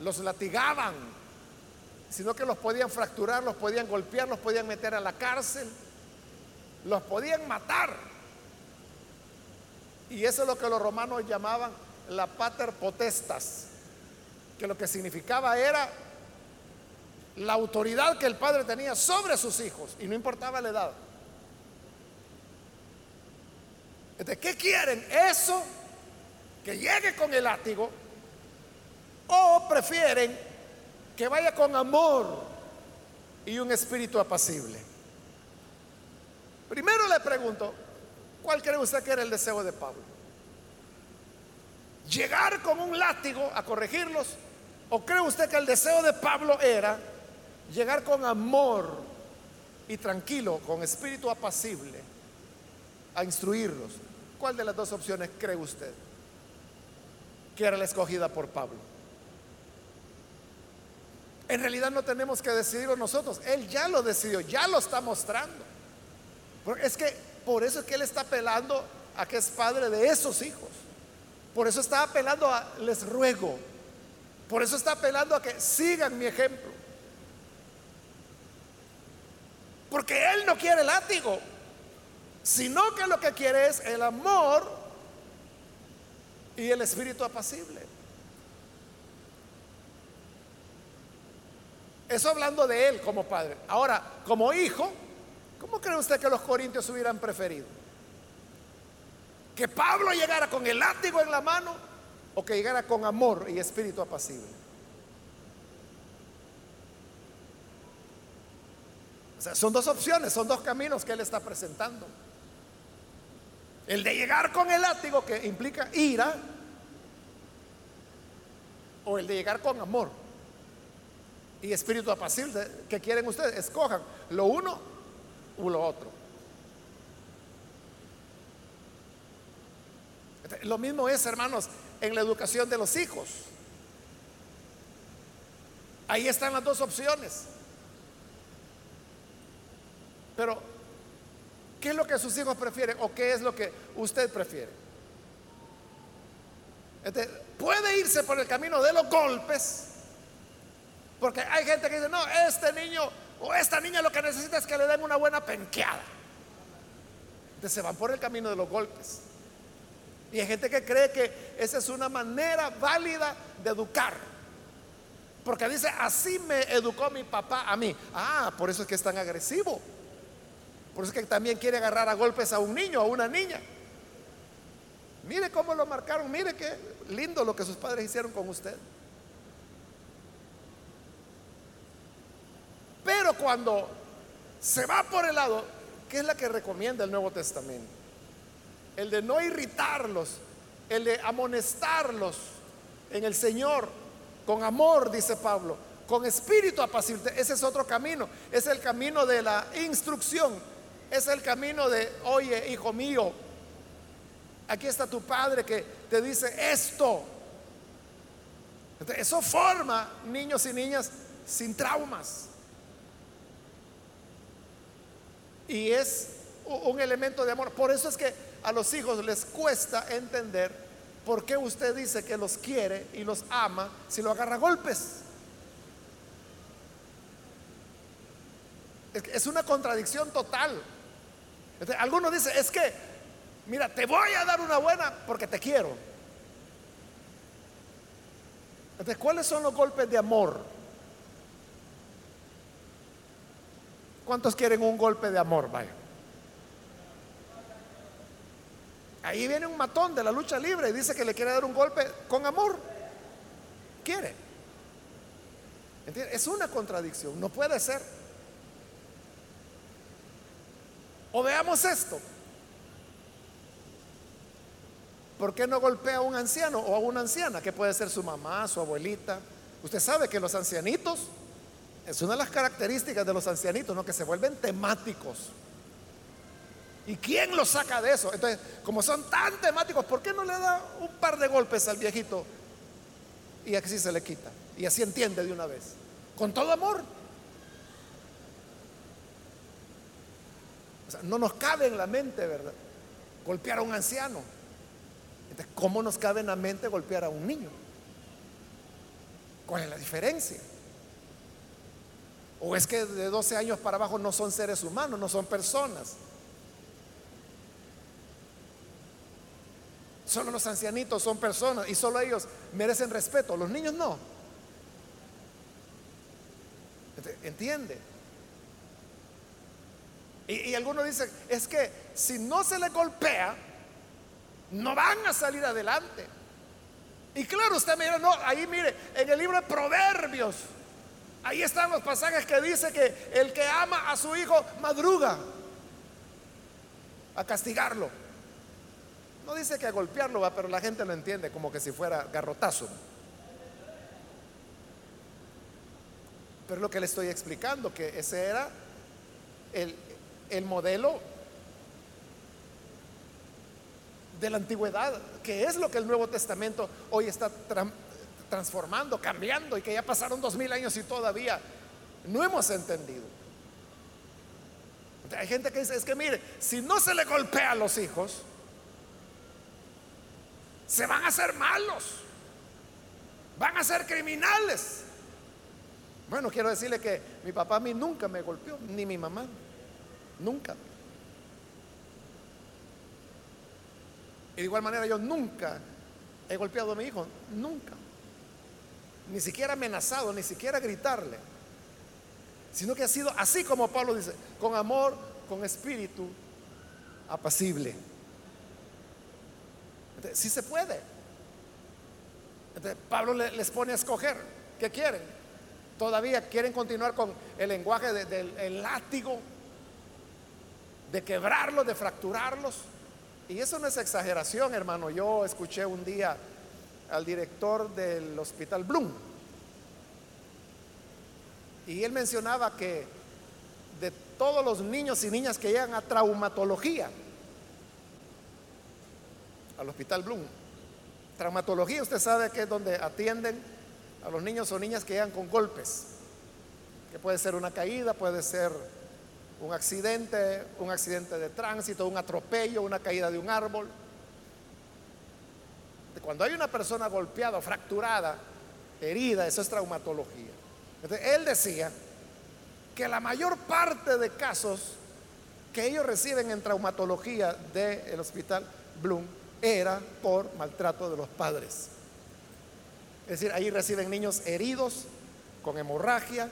los latigaban, sino que los podían fracturar, los podían golpear, los podían meter a la cárcel, los podían matar. Y eso es lo que los romanos llamaban la pater potestas, que lo que significaba era la autoridad que el padre tenía sobre sus hijos y no importaba la edad. ¿De qué quieren? Eso que llegue con el látigo o prefieren que vaya con amor y un espíritu apacible. Primero le pregunto, ¿cuál cree usted que era el deseo de Pablo? ¿Llegar con un látigo a corregirlos? ¿O cree usted que el deseo de Pablo era llegar con amor y tranquilo, con espíritu apacible, a instruirlos? ¿Cuál de las dos opciones cree usted que era la escogida por Pablo? En realidad no tenemos que decidirlo nosotros. Él ya lo decidió, ya lo está mostrando. Es que por eso es que Él está apelando a que es padre de esos hijos. Por eso está apelando a, les ruego. Por eso está apelando a que sigan mi ejemplo. Porque Él no quiere látigo, sino que lo que quiere es el amor y el espíritu apacible. Eso hablando de él como padre. Ahora, como hijo, ¿cómo cree usted que los corintios hubieran preferido? ¿Que Pablo llegara con el látigo en la mano o que llegara con amor y espíritu apacible? O sea, son dos opciones, son dos caminos que él está presentando. El de llegar con el látigo que implica ira o el de llegar con amor y espíritu apacible. ¿Qué quieren ustedes? Escojan lo uno o lo otro. Lo mismo es, hermanos, en la educación de los hijos. Ahí están las dos opciones. Pero, ¿qué es lo que sus hijos prefieren o qué es lo que usted prefiere? Este, puede irse por el camino de los golpes porque hay gente que dice, no, este niño o esta niña lo que necesita es que le den una buena penqueada. Entonces se van por el camino de los golpes. Y hay gente que cree que esa es una manera válida de educar. Porque dice, así me educó mi papá a mí. Ah, por eso es que es tan agresivo. Por eso es que también quiere agarrar a golpes a un niño a una niña. Mire cómo lo marcaron, mire qué lindo lo que sus padres hicieron con usted. Pero cuando se va por el lado, ¿qué es la que recomienda el Nuevo Testamento? El de no irritarlos, el de amonestarlos en el Señor, con amor, dice Pablo, con espíritu apacible. Ese es otro camino, es el camino de la instrucción, es el camino de, oye, hijo mío, aquí está tu padre que te dice esto. Eso forma niños y niñas sin traumas. Y es un elemento de amor. Por eso es que a los hijos les cuesta entender por qué usted dice que los quiere y los ama si lo agarra a golpes. Es una contradicción total. algunos dicen, es que, mira, te voy a dar una buena porque te quiero. Entonces, ¿cuáles son los golpes de amor? ¿Cuántos quieren un golpe de amor? Vaya. Ahí viene un matón de la lucha libre y dice que le quiere dar un golpe con amor. Quiere. Es una contradicción, no puede ser. O veamos esto. ¿Por qué no golpea a un anciano o a una anciana, que puede ser su mamá, su abuelita? Usted sabe que los ancianitos, es una de las características de los ancianitos, ¿no? que se vuelven temáticos. ¿Y quién los saca de eso? Entonces, como son tan temáticos, ¿por qué no le da un par de golpes al viejito? Y así se le quita. Y así entiende de una vez. Con todo amor. no nos cabe en la mente, ¿verdad? Golpear a un anciano. Entonces, ¿cómo nos cabe en la mente golpear a un niño? ¿Cuál es la diferencia? ¿O es que de 12 años para abajo no son seres humanos, no son personas? Solo los ancianitos son personas y solo ellos merecen respeto, los niños no. ¿Entiende? Y, algunos dicen, es que si no se le golpea, no van a salir adelante. Y claro, usted me dirá, no, ahí mire, en el libro de Proverbios, ahí están los pasajes que dice que el que ama a su hijo madruga a castigarlo. No dice que a golpearlo va, pero la gente lo entiende como que si fuera garrotazo. Pero lo que le estoy explicando, que ese era el, el modelo de la antigüedad, que es lo que el Nuevo Testamento hoy está transformando, cambiando y que ya pasaron dos mil años y todavía no hemos entendido. Hay gente que dice, es que mire, si no se le golpea a los hijos, se van a hacer malos, van a ser criminales. Bueno, quiero decirle que mi papá a mí nunca me golpeó, ni mi mamá. Nunca. Y de igual manera yo nunca he golpeado a mi hijo, nunca. Ni siquiera amenazado, ni siquiera gritarle. Sino que ha sido así como Pablo dice, con amor, con espíritu apacible. Si sí se puede. Pablo les pone a escoger. ¿Qué quieren? Todavía quieren continuar con el lenguaje del látigo de quebrarlos, de fracturarlos. Y eso no es exageración, hermano. Yo escuché un día al director del hospital Bloom. Y él mencionaba que de todos los niños y niñas que llegan a traumatología, al hospital Bloom, traumatología usted sabe que es donde atienden a los niños o niñas que llegan con golpes, que puede ser una caída, puede ser un accidente, un accidente de tránsito, un atropello, una caída de un árbol. Cuando hay una persona golpeada, fracturada, herida, eso es traumatología. él decía que la mayor parte de casos que ellos reciben en traumatología del hospital Bloom era por maltrato de los padres. Es decir, ahí reciben niños heridos, con hemorragia,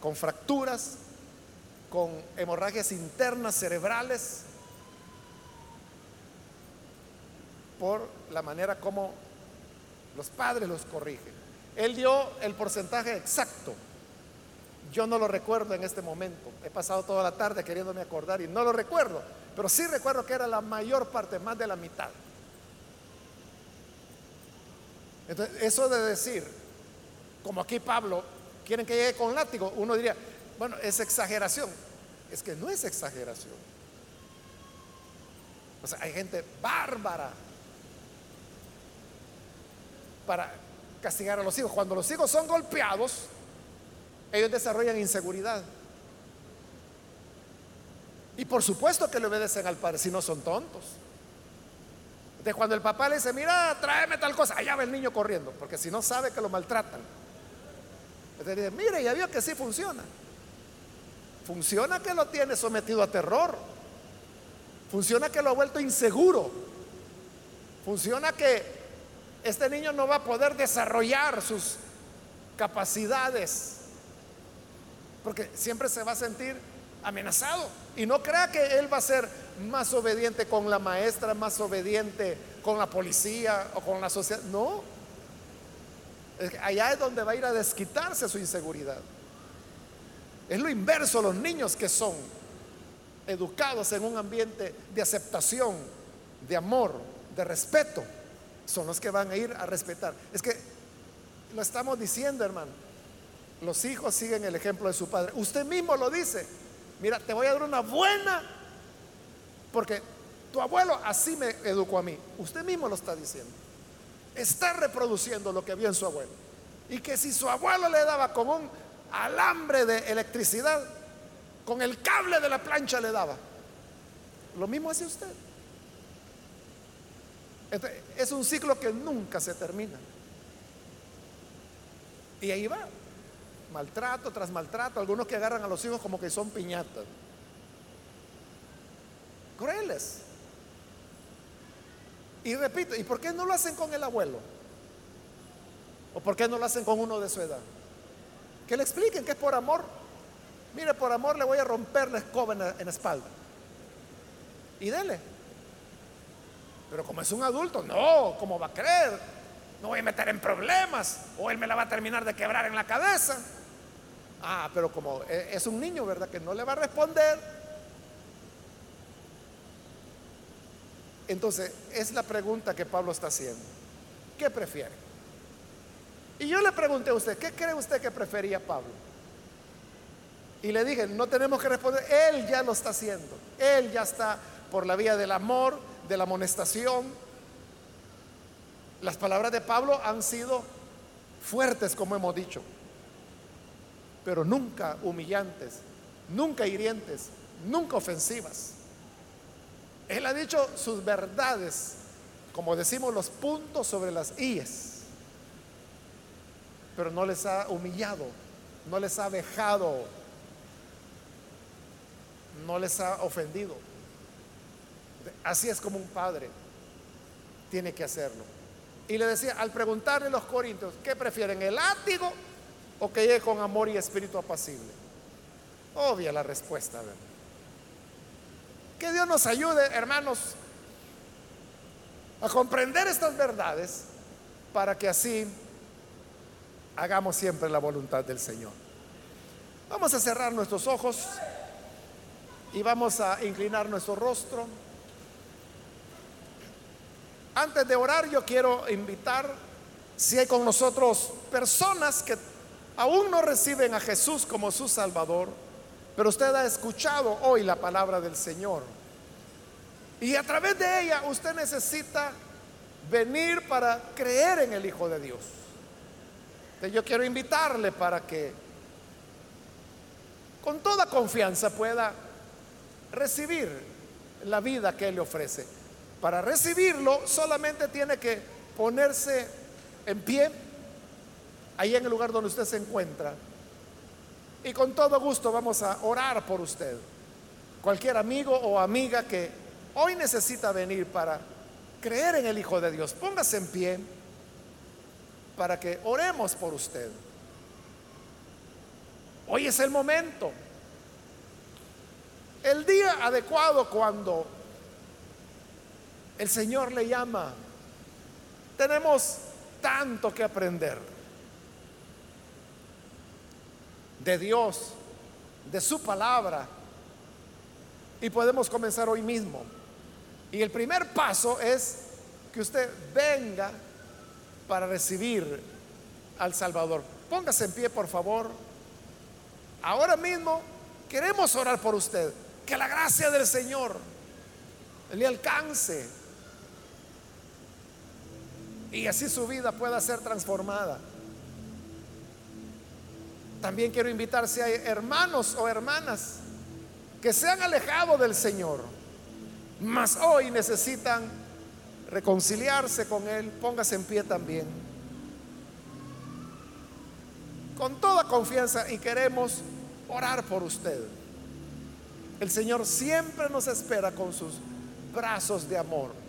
con fracturas, con hemorragias internas cerebrales por la manera como los padres los corrigen. Él dio el porcentaje exacto. Yo no lo recuerdo en este momento. He pasado toda la tarde queriéndome acordar y no lo recuerdo. Pero sí recuerdo que era la mayor parte, más de la mitad. Entonces, eso de decir, como aquí Pablo, quieren que llegue con látigo, uno diría, bueno, es exageración. Es que no es exageración. O sea, hay gente bárbara para castigar a los hijos. Cuando los hijos son golpeados, ellos desarrollan inseguridad. Y por supuesto que le obedecen al padre, si no son tontos. De cuando el papá le dice, mira, tráeme tal cosa, allá va el niño corriendo, porque si no sabe que lo maltratan. Entonces dice, mire, ya vio que sí funciona. funciona que lo tiene sometido a terror, funciona que lo ha vuelto inseguro, funciona que este niño no va a poder desarrollar sus capacidades, porque siempre se va a sentir amenazado. Y no crea que él va a ser más obediente con la maestra, más obediente con la policía o con la sociedad. No. Allá es donde va a ir a desquitarse su inseguridad. Es lo inverso, los niños que son educados en un ambiente de aceptación, de amor, de respeto, son los que van a ir a respetar. Es que lo estamos diciendo, hermano. Los hijos siguen el ejemplo de su padre. Usted mismo lo dice. Mira, te voy a dar una buena, porque tu abuelo así me educó a mí. Usted mismo lo está diciendo. Está reproduciendo lo que vio en su abuelo. Y que si su abuelo le daba con un alambre de electricidad, con el cable de la plancha le daba. Lo mismo hace usted. Este, es un ciclo que nunca se termina. Y ahí va. Maltrato tras maltrato. Algunos que agarran a los hijos como que son piñatas. Crueles. Y repito, ¿y por qué no lo hacen con el abuelo? ¿O por qué no lo hacen con uno de su edad? Que le expliquen que es por amor. Mire, por amor le voy a romper la escoba en la, en la espalda. Y dele. Pero como es un adulto, no, ¿cómo va a creer? No voy a meter en problemas. O él me la va a terminar de quebrar en la cabeza. Ah, pero como e, es un niño, ¿verdad? Que no le va a responder. Entonces, es la pregunta que Pablo está haciendo. ¿Qué prefiere? Y yo le pregunté a usted, ¿qué cree usted que prefería Pablo? Y le dije, no tenemos que responder, él ya lo está haciendo. Él ya está por la vía del amor, de la amonestación. Las palabras de Pablo han sido fuertes, como hemos dicho, pero nunca humillantes, nunca hirientes, nunca ofensivas. Él ha dicho sus verdades, como decimos, los puntos sobre las íes pero no les ha humillado, no les ha dejado, no les ha ofendido. Así es como un padre tiene que hacerlo. Y le decía, al preguntarle a los corintios, ¿qué prefieren, el látigo o que llegue con amor y espíritu apacible? Obvia la respuesta. Que Dios nos ayude, hermanos, a comprender estas verdades para que así hagamos siempre la voluntad del Señor. Vamos a cerrar nuestros ojos y vamos a inclinar nuestro rostro. Antes de orar, yo quiero invitar, si hay con nosotros personas que aún no reciben a Jesús como su Salvador, pero usted ha escuchado hoy la palabra del Señor. Y a través de ella usted necesita venir para creer en el Hijo de Dios yo quiero invitarle para que con toda confianza pueda recibir la vida que Él le ofrece. Para recibirlo solamente tiene que ponerse en pie, ahí en el lugar donde usted se encuentra. Y con todo gusto vamos a orar por usted. Cualquier amigo o amiga que hoy necesita venir para creer en el Hijo de Dios, póngase en pie para que oremos por usted. Hoy es el momento, el día adecuado cuando el Señor le llama. Tenemos tanto que aprender de Dios, de su palabra, y podemos comenzar hoy mismo. Y el primer paso es que usted venga para recibir al Salvador. Póngase en pie, por favor. Ahora mismo queremos orar por usted. Que la gracia del Señor le alcance. Y así su vida pueda ser transformada. También quiero invitar si hay hermanos o hermanas que se han alejado del Señor, mas hoy necesitan reconciliarse con Él, póngase en pie también. Con toda confianza y queremos orar por usted. El Señor siempre nos espera con sus brazos de amor.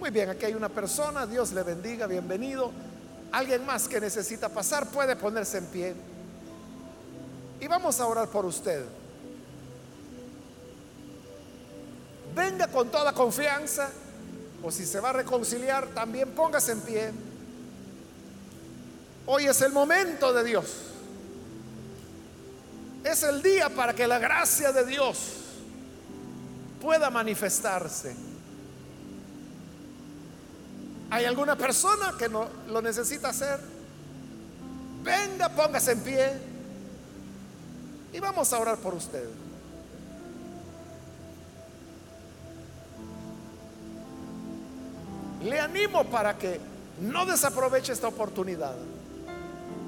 Muy bien, aquí hay una persona, Dios le bendiga, bienvenido. Alguien más que necesita pasar puede ponerse en pie. Y vamos a orar por usted. Venga con toda confianza, o si se va a reconciliar, también póngase en pie. Hoy es el momento de Dios. Es el día para que la gracia de Dios pueda manifestarse. ¿Hay alguna persona que no lo necesita hacer? Venga, póngase en pie y vamos a orar por usted. Le animo para que no desaproveche esta oportunidad.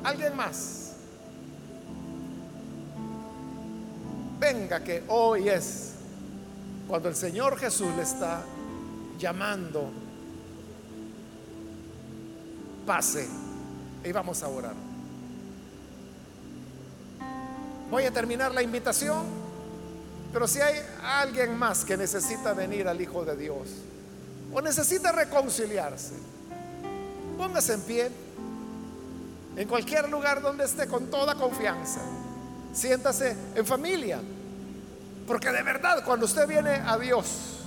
¿Alguien más? Venga que hoy es cuando el Señor Jesús le está llamando. Pase y vamos a orar. Voy a terminar la invitación, pero si hay alguien más que necesita venir al Hijo de Dios, o necesita reconciliarse, póngase en pie en cualquier lugar donde esté con toda confianza. Siéntase en familia. Porque de verdad cuando usted viene a Dios,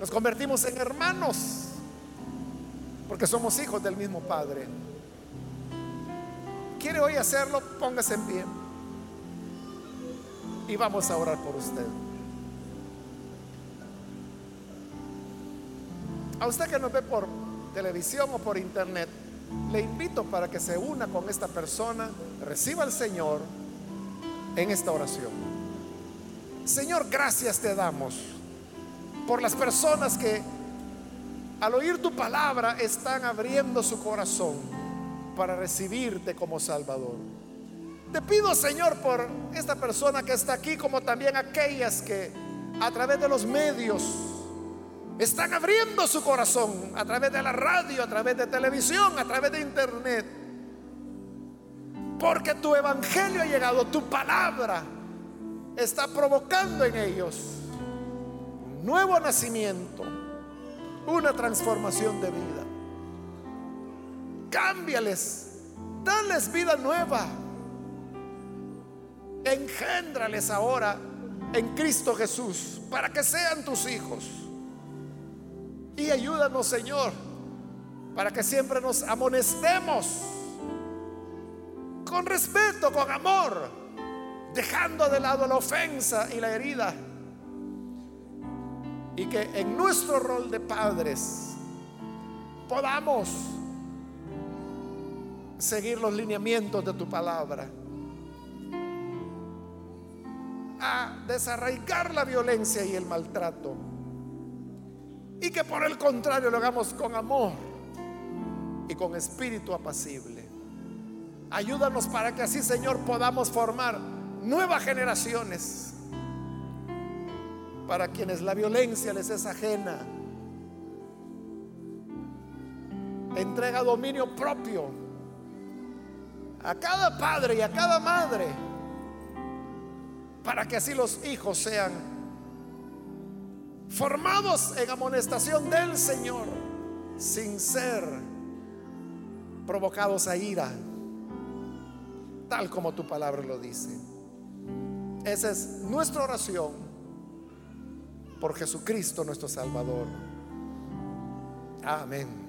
nos convertimos en hermanos. Porque somos hijos del mismo Padre. ¿Quiere hoy hacerlo? Póngase en pie. Y vamos a orar por usted. A usted que nos ve por televisión o por internet, le invito para que se una con esta persona, reciba al Señor en esta oración. Señor, gracias te damos por las personas que al oír tu palabra están abriendo su corazón para recibirte como Salvador. Te pido, Señor, por esta persona que está aquí, como también aquellas que a través de los medios están abriendo su corazón a través de la radio, a través de televisión, a través de internet. Porque tu evangelio ha llegado, tu palabra está provocando en ellos un nuevo nacimiento, una transformación de vida. Cámbiales, dales vida nueva. Engéndrales ahora en Cristo Jesús para que sean tus hijos. Y ayúdanos, Señor, para que siempre nos amonestemos con respeto, con amor, dejando de lado la ofensa y la herida. Y que en nuestro rol de padres podamos seguir los lineamientos de tu palabra. A desarraigar la violencia y el maltrato y que por el contrario lo hagamos con amor y con espíritu apacible. Ayúdanos para que así, Señor, podamos formar nuevas generaciones para quienes la violencia les es ajena. Entrega dominio propio a cada padre y a cada madre para que así los hijos sean formados en amonestación del Señor, sin ser provocados a ira, tal como tu palabra lo dice. Esa es nuestra oración por Jesucristo nuestro Salvador. Amén.